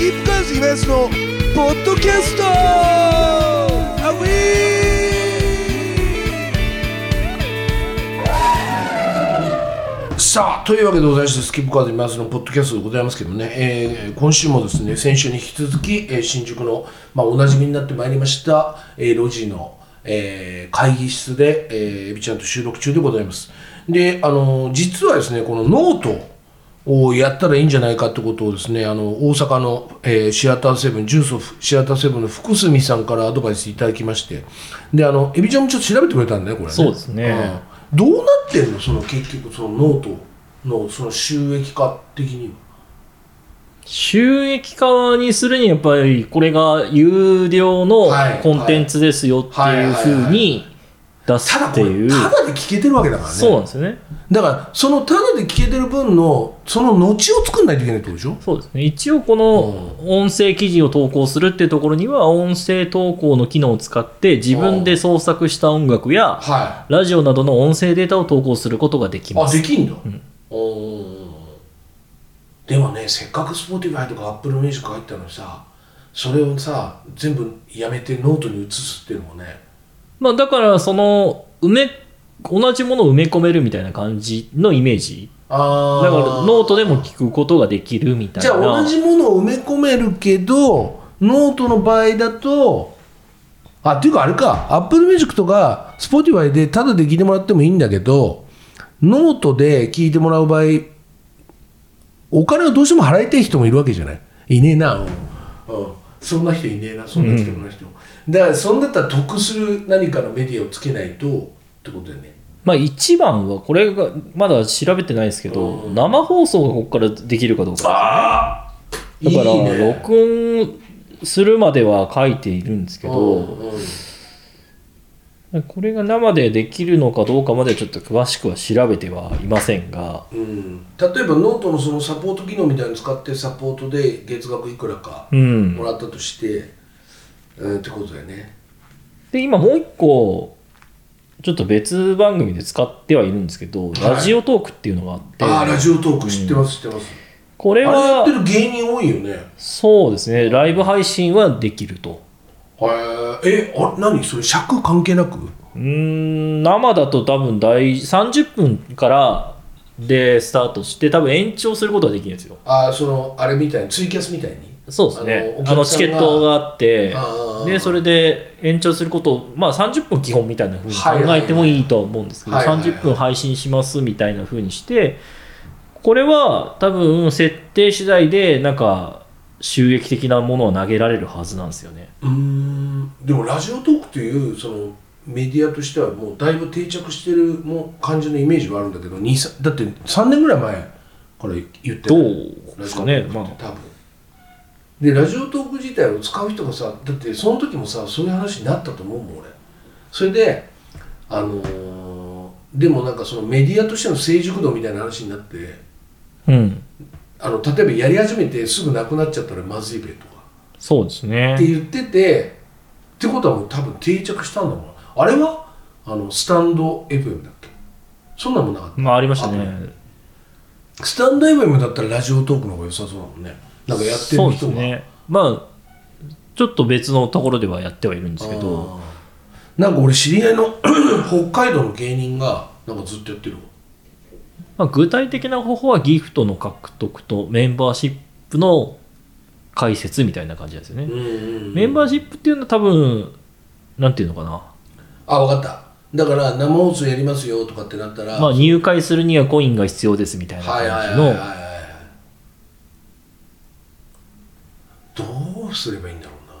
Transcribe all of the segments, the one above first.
スキップカウズイマヤスのポッドキャスト。アウィーさあというわけでございましてスキップカウズイマヤスのポッドキャストでございますけどね、えー今週もですね先週に引き続き、えー新宿の、まあ、おなじみになってまいりました、えー路地の、えー会議室で、えーちゃんと収録中でございます。であの実はですねこのノートをやったらいいんじゃないかってことをですねあの大阪の、えーシアターセブンジュースオフシアターセブンの福住さんからアドバイスいただきまして。であのエビちゃんもちょっと調べてくれたんだねこれね。そうですね。うんどうなってんのその結局そのノートのその収益化的には？収益化にするにやっぱりこれが有料のはい。コンテンツですよっていうふうに出すっていう、ただで聞けてるわけだからね。そうなんですよね。だからそのただで聞けてる分のその後を作んないといけないってことでしょ？そうですね。一応この音声記事を投稿するっていうところには音声投稿の機能を使って自分で創作した音楽やはラジオなどの音声データを投稿することができいあます。できんだ、ん。おー。でもねせっかく Spotify とか Apple Music 入ったのにさそれをさ全部やめてノートに移すっていうのもねまあ、だからその埋め同じものを埋め込めるみたいな感じのイメージ。あだからノートでも聞くことができるみたいな。じゃあ同じものを埋め込めるけどノートの場合だとあっていうかあれか。Apple Music とか Spotify でタダで聞いてもらってもいいんだけどノートで聞いてもらう場合お金をどうしても払いたい人もいるわけじゃない。いねえな、うん。うん。そんな人いねえなそんな人もない人も、だからそんだったら得する何かのメディアをつけないとってことだよね。まあ一番はこれがまだ調べてないですけど、うん。生放送がここからできるかどうかああだから録音するまでは書いているんですけうど、んうん。これが生でできるのかどうかまではちょっと詳しくは調べてはいませんがうん、例えばノートのそのサポート機能みたいなの使ってサポートで月額いくらかうん。もらったとして、うん、ってことだよね。で今もう一個ちょっと別番組で使ってはいるんですけど、はい。ラジオトークっていうのがあって。ああラジオトーク知ってます、知ってます。これあれやはってる芸人多いよね。へそうですね。ライブ配信はできると。ええあ何？それ尺関係なく？うーん生だと多分大30分からでスタートして多分延長することができるんですよ。ああそのあれみたいにツイキャスみたいに？そうですね。あのチケットがあってでそれで延長することをまあ30分基本みたいなふうに考えてもいいとは思うんですけどはい。はいはい30分配信しますみたいなふうにしてこれは多分設定次第でなんか収益的なものを投げられるはずなんですよね。うーん。でもラジオトークというそのメディアとしてはもうだいぶ定着してるもう感じのイメージはあるんだけどだって3年ぐらい前から言ってどるうですかね。まあ。多分でラジオトーク自体を使う人がさだってその時もさそういう話になったと思うもん俺。それであのーでもなんかそのメディアとしての成熟度みたいな話になってうん。あの例えばやり始めてすぐなくなっちゃったらまずいべとか。そうですね。って言っててってことはもう多分定着したんだもん。あれはあのスタンド FM だっけ？そんなもんなかった。まあありましたね。スタンド FM だったらラジオトークの方が良さそうだもんねなんかやってそうる人が、ですね。まあちょっと別のところではやってはいるんですけど。なんか俺知り合いの 北海道の芸人がなんかずっとやってるわ。まあ、具体的な方法はギフトの獲得とメンバーシップの解説みたいな感じですよね、メンバーシップっていうのは多分なんていうのかな、あ分かった。だから生放送やりますよとかってなったら、まあ、入会するにはコインが必要ですみたいな感じのどうすればいいんだろうな。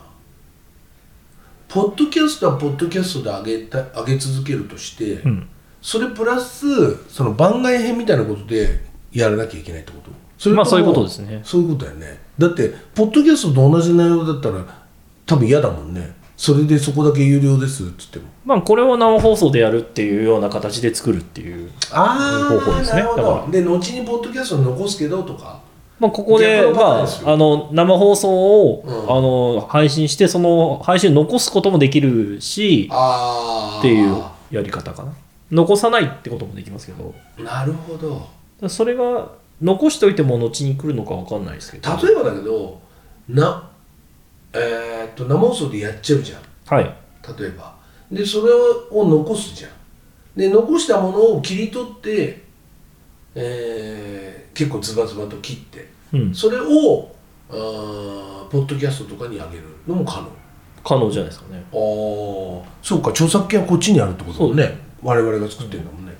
ポッドキャストはポッドキャストで上げた上げ続けるとして、うん。それプラスその番外編みたいなことでやらなきゃいけないってこと？それもまあそういうことですね。そういうことだよね。だってポッドキャストと同じ内容だったら多分嫌だもんね。それでそこだけ有料ですっつっても。まあこれを生放送でやるっていうような形で作るっていう、あ方法ですね。だかどで後にポッドキャストに残すけどとかまあ、ここで、まあ、あの生放送を、うん。あの配信してその配信を残すこともできるしああっていうやり方かな。残さないってこともできますけど。なるほど。それが残しておいても後に来るのか分かんないですけど。例えばだけどなえーっと生放送でやっちゃうじゃん。はい。例えば。でそれを残すじゃん。で残したものを切り取って、えー結構ズバズバと切ってうん。それをあーポッドキャストとかに上げるのも可能。可能じゃないですかね。ああそうか著作権はこっちにあるってことだね。我々が作ってるんだもんね、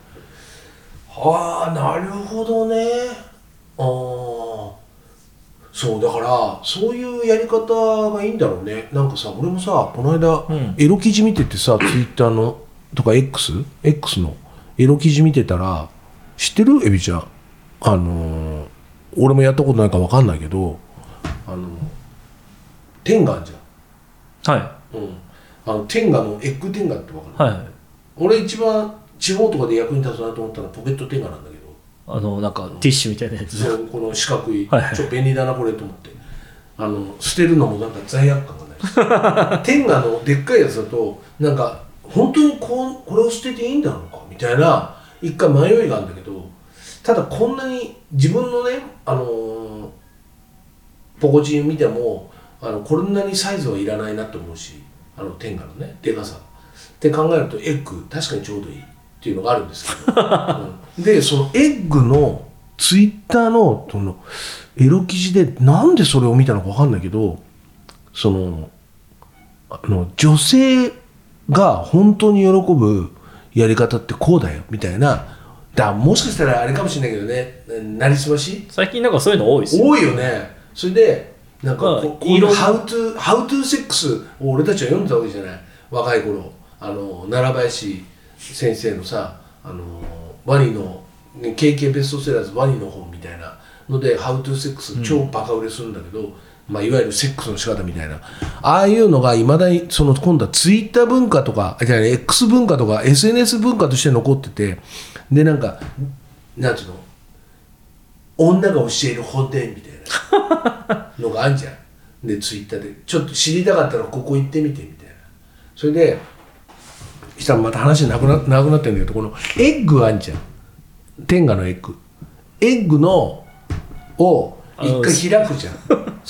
ああなるほどね。ああそうだからそういうやり方がいいんだろうね。なんかさ俺もさこの間、うん。エロ記事見ててさツイッターのとか XX の。エロ記事見てたら知ってる？エビちゃん。あのー俺もやったことないから分かんないけどあの天下あんじゃん。はうん、あの天下のエッグ天下って分かる、いはい。俺一番地方とかで役に立つなと思ったのはポケット天下なんだけど。あのなんかティッシュみたいなやつ。そうこの四角い、はいはい。ちょっと便利だなこれと思って。あの捨てるのもなんか罪悪感がない。天下のでっかいやつだとなんか本当にこうこれを捨てていいんだろうか？みたいな一回迷いがあるんだけどただこんなに自分のねあのーポコチン見てもあのこんなにサイズはいらないなと思うしあの天下のねでかさ。って考えるとエッグ確かにちょうどいいっていうのがあるんですけど、うん。でそのエッグのツイッターのそのエロ記事でなんでそれを見たのか分かんないけどそのあの女性が本当に喜ぶやり方ってこうだよみたいな。だもしかしたらあれかもしれないけどね。なりすまし？最近なんかそういうの多いですよ。多いよね。それでなんかまあここういうハウトゥーハウトゥーセックスを俺たちは読んでたわけじゃない。若い頃。あの奈良林先生のさあのワニのね KK ベストセラーズワニの本みたいなのでハウトゥーセックス超バカ売れするんだけど、まあ、いわゆるセックスの仕方みたいな。ああいうのがいまだにその今度はツイッター文化とかじゃあ X 文化とか SNS 文化として残っててでなんかなんていうの？女が教える本殿みたいな。のがあんじゃん。でツイッターで。ちょっと知りたかったらここ行ってみてみたいな。それでしたらまた話なくななくなってるんだけどこのエッグあんじゃん。天下のエッグ。エッグのを一回開くじゃん。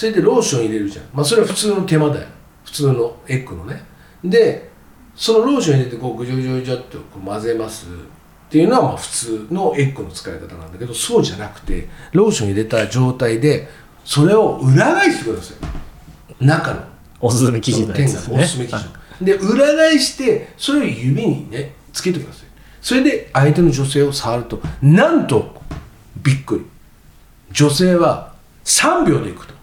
それでローション入れるじゃん。まあそれは普通の手間だよ。普通のエッグのね。でそのローション入れてこうぐじょぐじょぐじょっとこう混ぜますっていうのはまあ普通のエッグの使い方なんだけどそうじゃなくてローション入れた状態でそれを裏返してください中の。おすすめ記事のやつですね。おすすめ記事で裏返してそれを指にねつけてください。それで相手の女性を触るとなんとびっくり。女性は3秒でいくと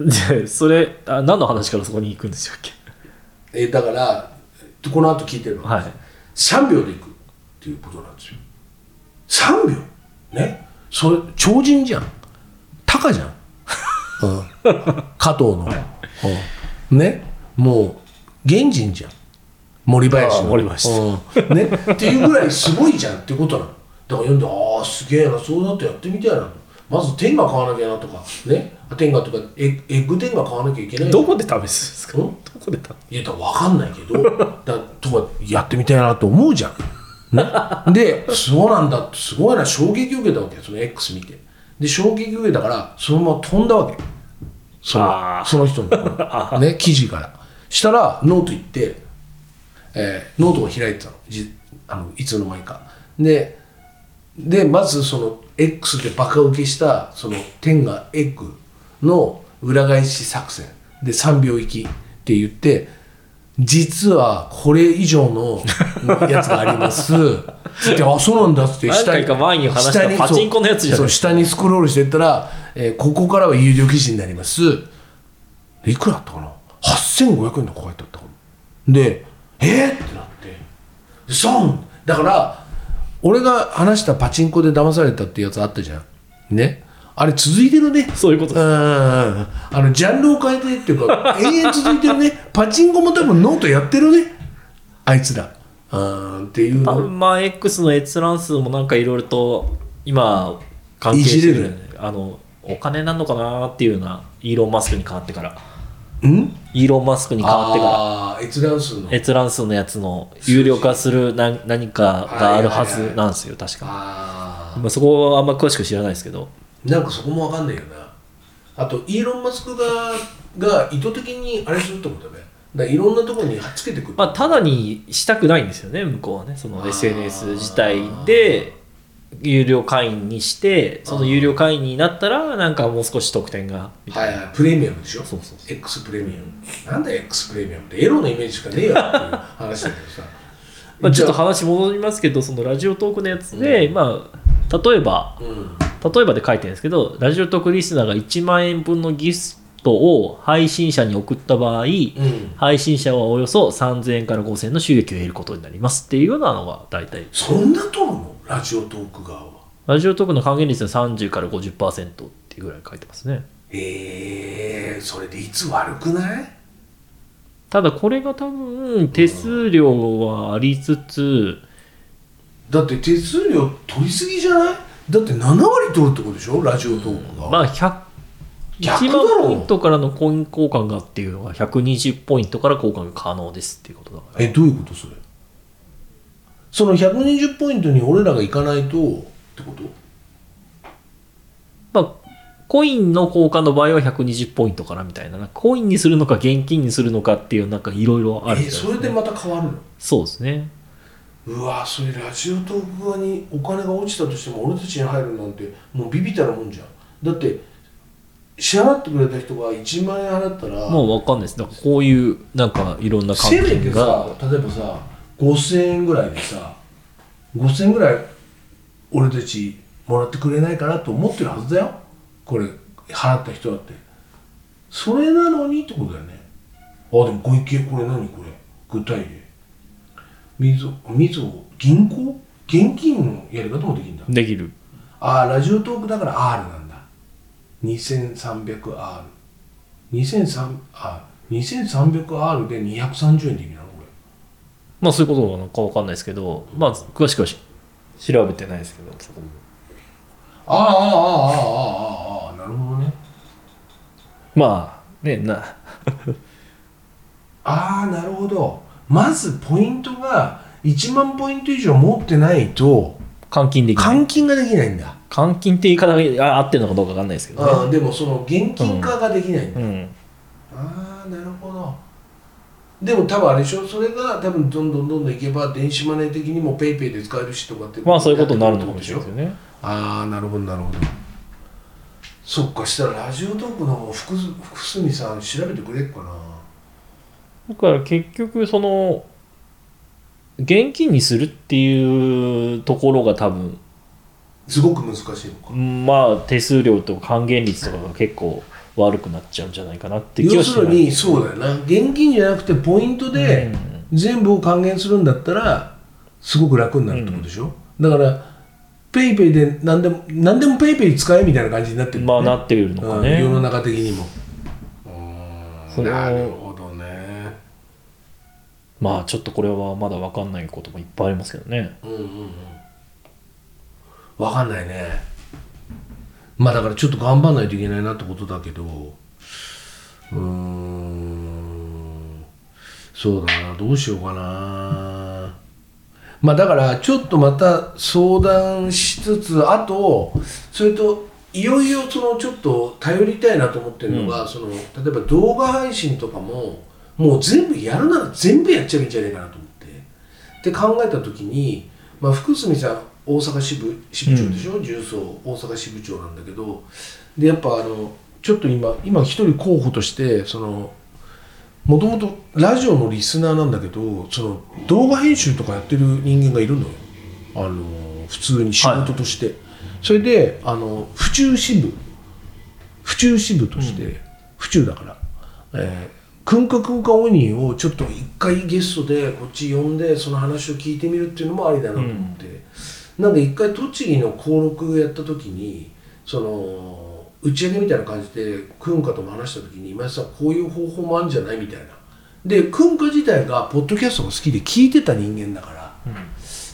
でそれあ何の話からそこに行くんでしたっけ？えだからこの後聞いてるのは、はい。3秒でいくっていうことなんですよ。3秒？ね？それ超人じゃん。タカじゃん、うん、加藤の、うん。ね？もう原人じゃん。森林の。あ森林。うん。ね、っていうぐらいすごいじゃんってことなの。だから読んでああすげえなそうだってやってみたいなまず天下買わなきゃなとかね？天下とかエッエッグ天下買わなきゃいけないどこで試すんですか？うん？どこで試いやだ分かんないけどだとかやってみたいなと思うじゃん。ね、でそうなんだってすごいな衝撃受けたわけその X 見て。で衝撃受けたからそのまま飛んだわけ。そのその人の ね記事から。したらノート行って、えーノートを開いてたの。じあのいつの間にか。ででまずその X でバカ受けしたその天がエッグの裏返し作戦で3秒行きって言って実はこれ以上のやつがあります。つってあそうなんだって何回か前に話した下にパチンコのやつじゃない。そう下にスクロールしていったら、えーここからは有料記事になります。いくらだったかな？8500円とか書いてあったかなでえー、ってなって。損だから俺が話したパチンコで騙されたってやつあったじゃん。ね？あれ続いてるね。そういうことうんあのジャンルを変えてっていうか 永遠続いてるね。パチンコも多分ノートやってるね。あいつら。うんっていうの。まあ X の閲覧数もなんかいろいろと今関係いじれる。してるあのお金なんのかなっていうようなイーロン・マスクに変わってから。うんイーロン・マスクに変わってから。閲覧数の。閲覧数のやつの有料化する何何かがあるはずなんですよ確か、あまあ、そこはあんま詳しく知らないですけど。あなんかそこもわかんないよなあとイーロン・マスクがが意図的にあれするってことだね。だいろんなところにはっつけてくる、まあ、ただにしたくないんですよね向こうはね。その SNS 自体で有料会員にしてその有料会員になったらなんかもう少し特典がみたいな、はいはい。プレミアムでしょ？そうそうそう。X プレミアム。なんだよ X プレミアムってエロのイメージしかねえよっていう話だけどさ。まあ、ちょっと話戻りますけどそのラジオトークのやつで、まあ例えばうん。例えばで書いてるんですけどラジオトークリスナーが1万円分のギフトを配信者に送った場合、うん。配信者はおよそ3000円から5000円の収益を得ることになりますっていうようなのが大体。そんな取るのラジオトーク側は？ラジオトークの還元率は30から50%っていうぐらい書いてますね。えー、それでいつ悪くない？ただこれが多分手数料はありつつだって手数料取りすぎじゃない？だって7割取るってことでしょ？ラジオトークが、まあ100 1逆だ万ポインろトからのコイン交換がっていうのが120ポイントから交換が可能ですっていうことだから。えどういうことそれ？その120ポイントに俺らが行かないとってこと？まあコインの交換の場合は120ポイントからみたいな。コインにするのか現金にするのかっていうなんかいろいろあるみたいえですね。それでまた変わるの？そうですね。うわそれラジオトーク側にお金が落ちたとしても俺たちに入るなんてもうビビったらもんじゃん。だって支払ってくれた人が1万円払ったらもう分かんないです。だからこういうなんかいろんな関せめて係がさ例えばさ5000円ぐらいでさ5000円ぐらい俺たちもらってくれないかなと思ってるはずだよ。これ払った人だって。それなのにってことだよね。あでも小池これ何？これ具体例。みずみずほ銀行？現金のやり方もできるんだ。できる。ああラジオトークだから R なんだ 2300R 2300あ 2300R で230円でいいなのこれまあそういうことなのか分かんないですけどまあ詳しくはし調べてないですけどそこも。ああああああああああなるほどね。まあねな。ああなるほど。まずポイントが1万ポイント以上持ってないと換金できない。換金ができないんだ、換金って言い方があ合ってるのかどうか分かんないですけどね。ああでもその現金化ができないんだ、うん。ああなるほど。でも多分あれでしょ？それが多分どんどんどんどんいけば電子マネー的にもペイペイで使えるしとかってまあそういうことになるのかもしれないですよねああなるほどなるほど。そっかしたらラジオトークの福福住さん調べてくれっかな。だから結局その現金にするっていうところが多分すごく難しいのか。まあ手数料と還元率とかが結構悪くなっちゃうんじゃないかなって気はします要するにそうだよな。現金じゃなくてポイントで全部を還元するんだったらすごく楽になるってことでしょ、だからペイペイで何でも何でもペイペイ使えみたいな感じになってるまあなってるのかうん。ね世の中的にも。そのなるほまあちょっとこれはまだ分かんないこともいっぱいありますけどね。うんうんうん。分かんないね。まあだからちょっと頑張んないといけないなってことだけど。うーん。そうだな。どうしようかな。まあだからちょっとまた相談しつつあとそれといよいよそのちょっと頼りたいなと思ってるのが、その例えば動画配信とかももう全部やるなら全部やっちゃえばいいんじゃないかなと思って。って考えた時に、まあ、福住さん大阪支部支部長でしょ、重曹大阪支部長なんだけど。でやっぱあのちょっと今今一人候補としてそのもともとラジオのリスナーなんだけどその動画編集とかやってる人間がいるのよ。あの普通に仕事として、それであの府中支部。府中支部として、府中だから、えー、くんかくんかオニーをちょっと一回ゲストでこっち呼んでその話を聞いてみるっていうのもありだなと思って、なんで一回栃木の登録やった時にその打ち上げみたいな感じでくんかとも話した時に今井さんこういう方法もあるんじゃないみたいな。でくんか自体がポッドキャストが好きで聞いてた人間だから、だか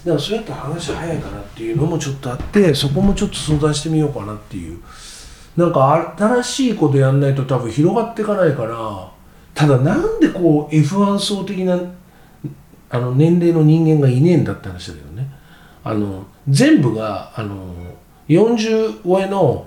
らそうやったら話早いかなっていうのもちょっとあってそこもちょっと相談してみようかなっていう。なんか新しいことやんないと多分広がっていかないからただなんでこう F1 層的なあの年齢の人間がいねえんだって話だけどね。あの全部があの40超えの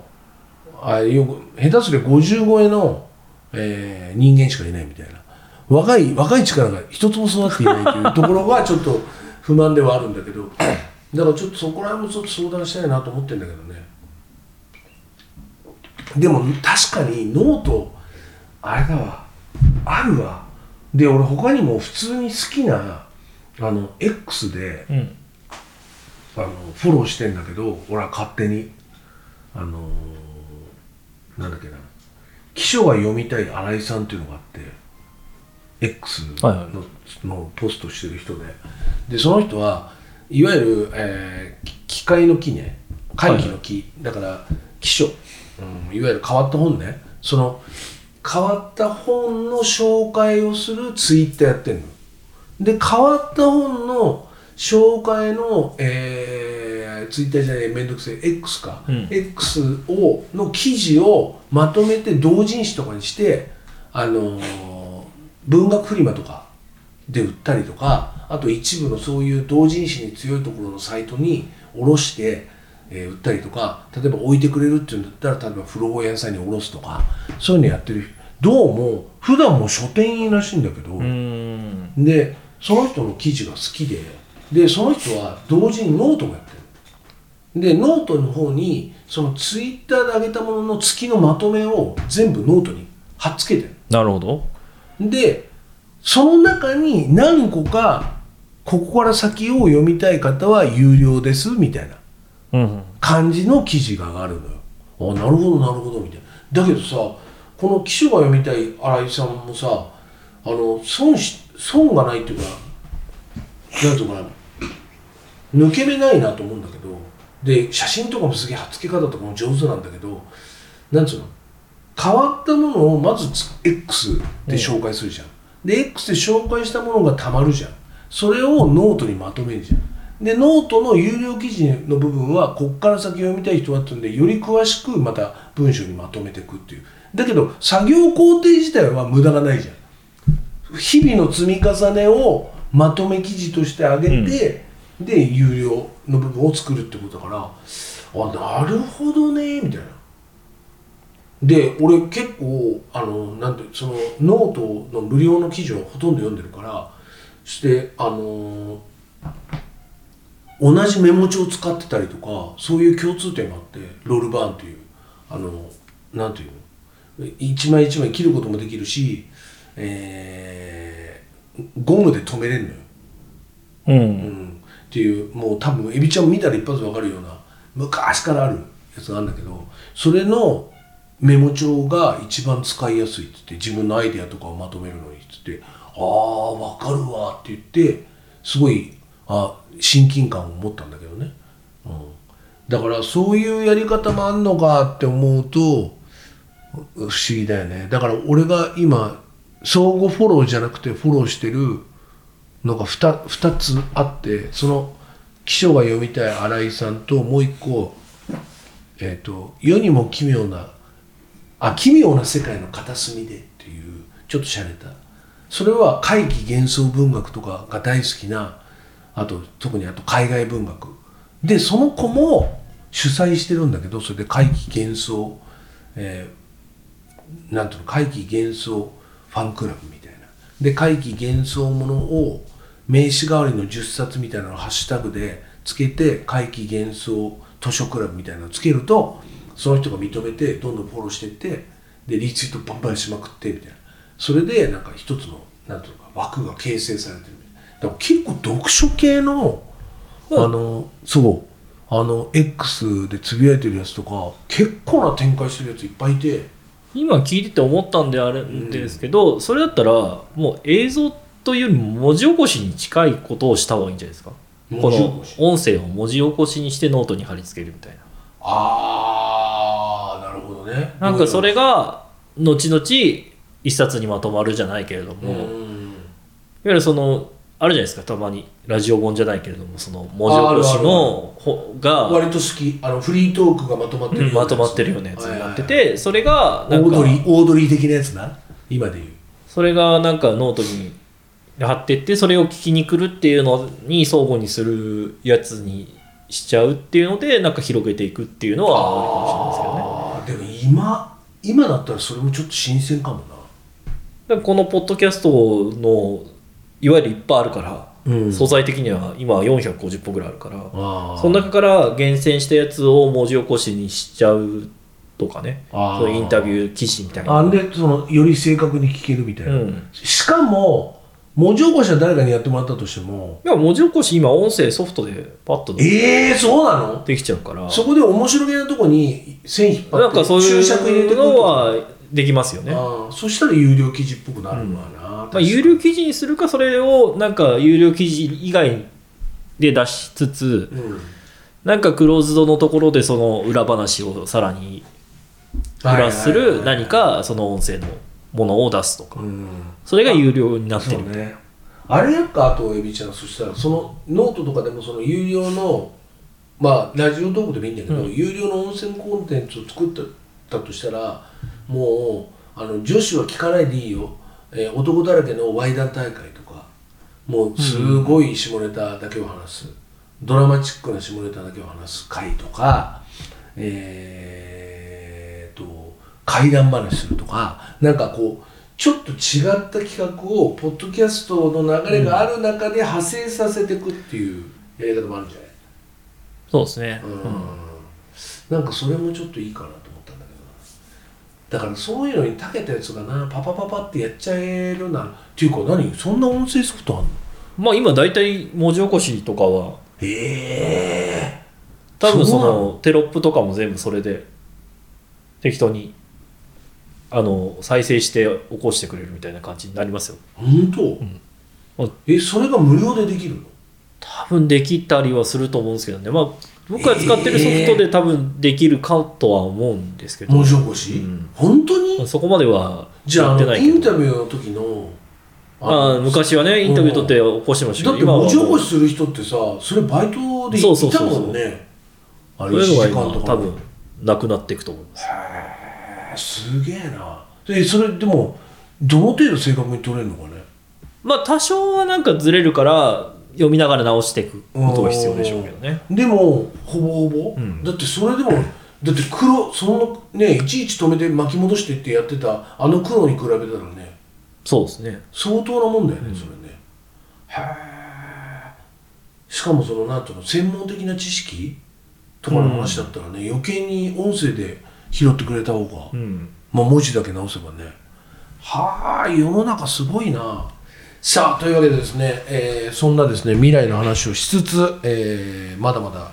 あよく下手すりゃ50超えの、えー人間しかいないみたいな。若い若い力が一つも育っていないというところがちょっと不満ではあるんだけどだからちょっとそこら辺もちょっと相談したいなと思ってるんだけどね。でも確かにノートあれだわ。あるわ。で俺他にも普通に好きなあの X でうん。あのフォローしてんだけど俺は勝手に。あのーなんだっけな。記書が読みたい新井さんっていうのがあって X の,、はいはい。のポストしてる人で。でその人はいわゆる、えーき機械の木ね。会議の木、だから記書、うん、いわゆる変わった本ね。その変わった本の紹介をするツイッターやってんの。で変わった本の紹介の、えー、ツイッターじゃないめんどくせえ X か、うん。X をの記事をまとめて同人誌とかにしてあのー文学フリマとかで売ったりとかあと一部のそういう同人誌に強いところのサイトに卸して、えー売ったりとか例えば置いてくれるっていうんだったら例えば古本屋さんに卸すとかそういうのやってるどうも普段も書店員らしいんだけど、でその人の記事が好きででその人は同時にノートもやってる。でノートの方にそのツイッターで上げたものの月のまとめを全部ノートに貼っつけてる。なるほど。でその中に何個かここから先を読みたい方は有料ですみたいな。うん感じの記事が上がるのよ。あなるほどなるほどみたいな。だけどさこの記書が読みたい新井さんもさあの損し損がないっていうかなんていうのかな。抜け目ないなと思うんだけどで写真とかもすげえ貼っつけ方とかも上手なんだけどなんつうの？変わったものをまず X で紹介するじゃん、で X で紹介したものがたまるじゃん。それをノートにまとめるじゃん。でノートの有料記事の部分はこっから先読みたい人はっていうんでより詳しくまた文章にまとめていくっていう。だけど作業工程自体は無駄がないじゃん。日々の積み重ねをまとめ記事として上げて、で有料の部分を作るってことだからあなるほどねみたいな。で俺結構あのなんてそのノートの無料の記事をほとんど読んでるからしてあの同じメモ帳を使ってたりとかそういう共通点があってロールバーンっていうあのなんていうの？一枚一枚切ることもできるし、えーゴムで留めれるのよ。ううん。ん、っていうもう多分エビちゃん見たら一発で分かるような昔からあるやつがあるんだけどそれのメモ帳が一番使いやすいっつって自分のアイデアとかをまとめるのにっつって「ああ分かるわ」って言ってすごいあ親近感を持ったんだけどね、うん、だからそういうやり方もあんのかって思うと不思議だよね。だから俺が今相互フォローじゃなくてフォローしてるのが 2, 2つあってその記書が読みたい新井さんともう一個えっ、と世にも奇妙なあ奇妙な世界の片隅でっていうちょっと洒落た。それは怪奇幻想文学とかが大好きなあと特にあと海外文学。でその子も主催してるんだけどそれで怪奇幻想、えーなんていうの怪奇幻想ファンクラブみたいな。で怪奇幻想ものを名刺代わりの10冊みたいなのをハッシュタグでつけて怪奇幻想図書クラブみたいなのつけるとその人が認めてどんどんフォローしてってでリツイートバンバンしまくってみたいな。それでなんか一つのなんていうのか枠が形成されてる。みたいなだから結構読書系のあのそうあの X でつぶやいてるやつとか結構な展開してるやついっぱいいて。今聞いてて思ったんであるんですけど、それだったらもう映像というよりも文字起こしに近いことをした方がいいんじゃないですか？この文字起こし。音声を文字起こしにしてノートに貼り付けるみたいな。ああなるほどね。なんかそれが後々一冊にまとまるじゃないけれども、ういわんゆるそのあるじゃないですかたまに。ラジオ本じゃないけれどもその文字起こしの方が割と好き。あのフリートークがまとまってるようなやつ。まとまってるようなやつになっててそれがなんかはいオードリーオードリー的なやつな？今で言う。それがなんかノートに貼ってってそれを聞きに来るっていうのに相互にするやつにしちゃうっていうのでなんか広げていくっていうのはあるかもしれないですけどね。でもい今今だったらそれもちょっと新鮮かもな。このポッドキャストのいわゆるいっぱいあるから、うん。素材的には今は450本ぐらいあるからあその中から厳選したやつを文字起こしにしちゃうとかねそういうインタビュー記事みたいな。あんでそのより正確に聞けるみたいな、うん。しかも文字起こしは誰かにやってもらったとしてもいや文字起こし今音声ソフトでパッとでええー、そうなの？できちゃうから。そこで面白げなとこに線引っ張ってなんかそう注釈入れいうのはできますよね、そしたら有料記事っぽくなるのかな、まあ、有料記事にするかそれをなんか有料記事以外で出しつつうん。なんかクローズドのところでその裏話をさらにプラスする何かその音声のものを出すとか。うん。それが有料になってる。あれやっかあとエビちゃんそしたらそのノートとかでもその有料のまあラジオトークでもいいんだけど、うん。有料の音声コンテンツを作ったとしたらもうあの女子は聞かないでいいよ、えー男だらけのワイダン大会とかもうすごい下ネタだけを話す、ドラマチックな下ネタだけを話す回とかえー、と怪談話するとかなんかこうちょっと違った企画をポッドキャストの流れがある中で派生させていくっていうやり方もあるんじゃない？そうですね、うん。なんかそれもちょっといいかなと思ったんだけどなだからそういうのに長けたやつがなパパパパってやっちゃえるなっていうか何？そんな音声ソフトあんの？まあ今大体文字起こしとかは。ええ多分その？テロップとかも全部それで適当にあの再生して起こしてくれるみたいな感じになりますよ。本当、うん。えそれが無料でできるの？多分できたりはすると思うんですけどね。まあ僕が使ってるソフトで多分できるかとは思うんですけど、文字起こし、うん。本当に？そこまではやってないけど。インタビューの時のああ昔はねインタビュー取って起こしてましただっけど今はて文字起こもうしする人ってさそれバイトでそういたそうそうそうもんねあそういう。のが1時間とか。今多分なくなっていくと思います。へーすげえな。でそれでもどの程度正確に取れるのかね？まあ多少はなんかずれるから読みながら直していくことが必要でしょうけどね。でもほぼほぼ、うん。だってそれでもだって黒そのねいちいち止めて巻き戻してってやってたあの黒に比べたらね。そうですね。相当なもんだよね、それね。へえしかもそのなんていうの専門的な知識とかの話だったらね、余計に音声で拾ってくれた方が、うん。まあ、文字だけ直せばね。はあ世の中すごいなさあというわけでですね、えーそんなですね未来の話をしつつ、えーまだまだ、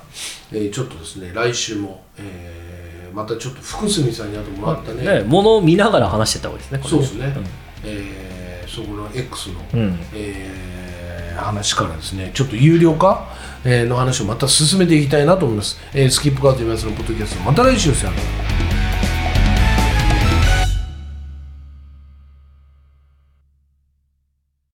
えーちょっとですね来週も、えーまたちょっと福住さんに会ってもらったね。ね物を見ながら話してた方がいいですねこれそうですね、えーそこの X の、うん、うんえー話からですねちょっと有料化、えーの話をまた進めていきたいなと思います、えースキップカードと言いますのポッドキャストまた来週ですよ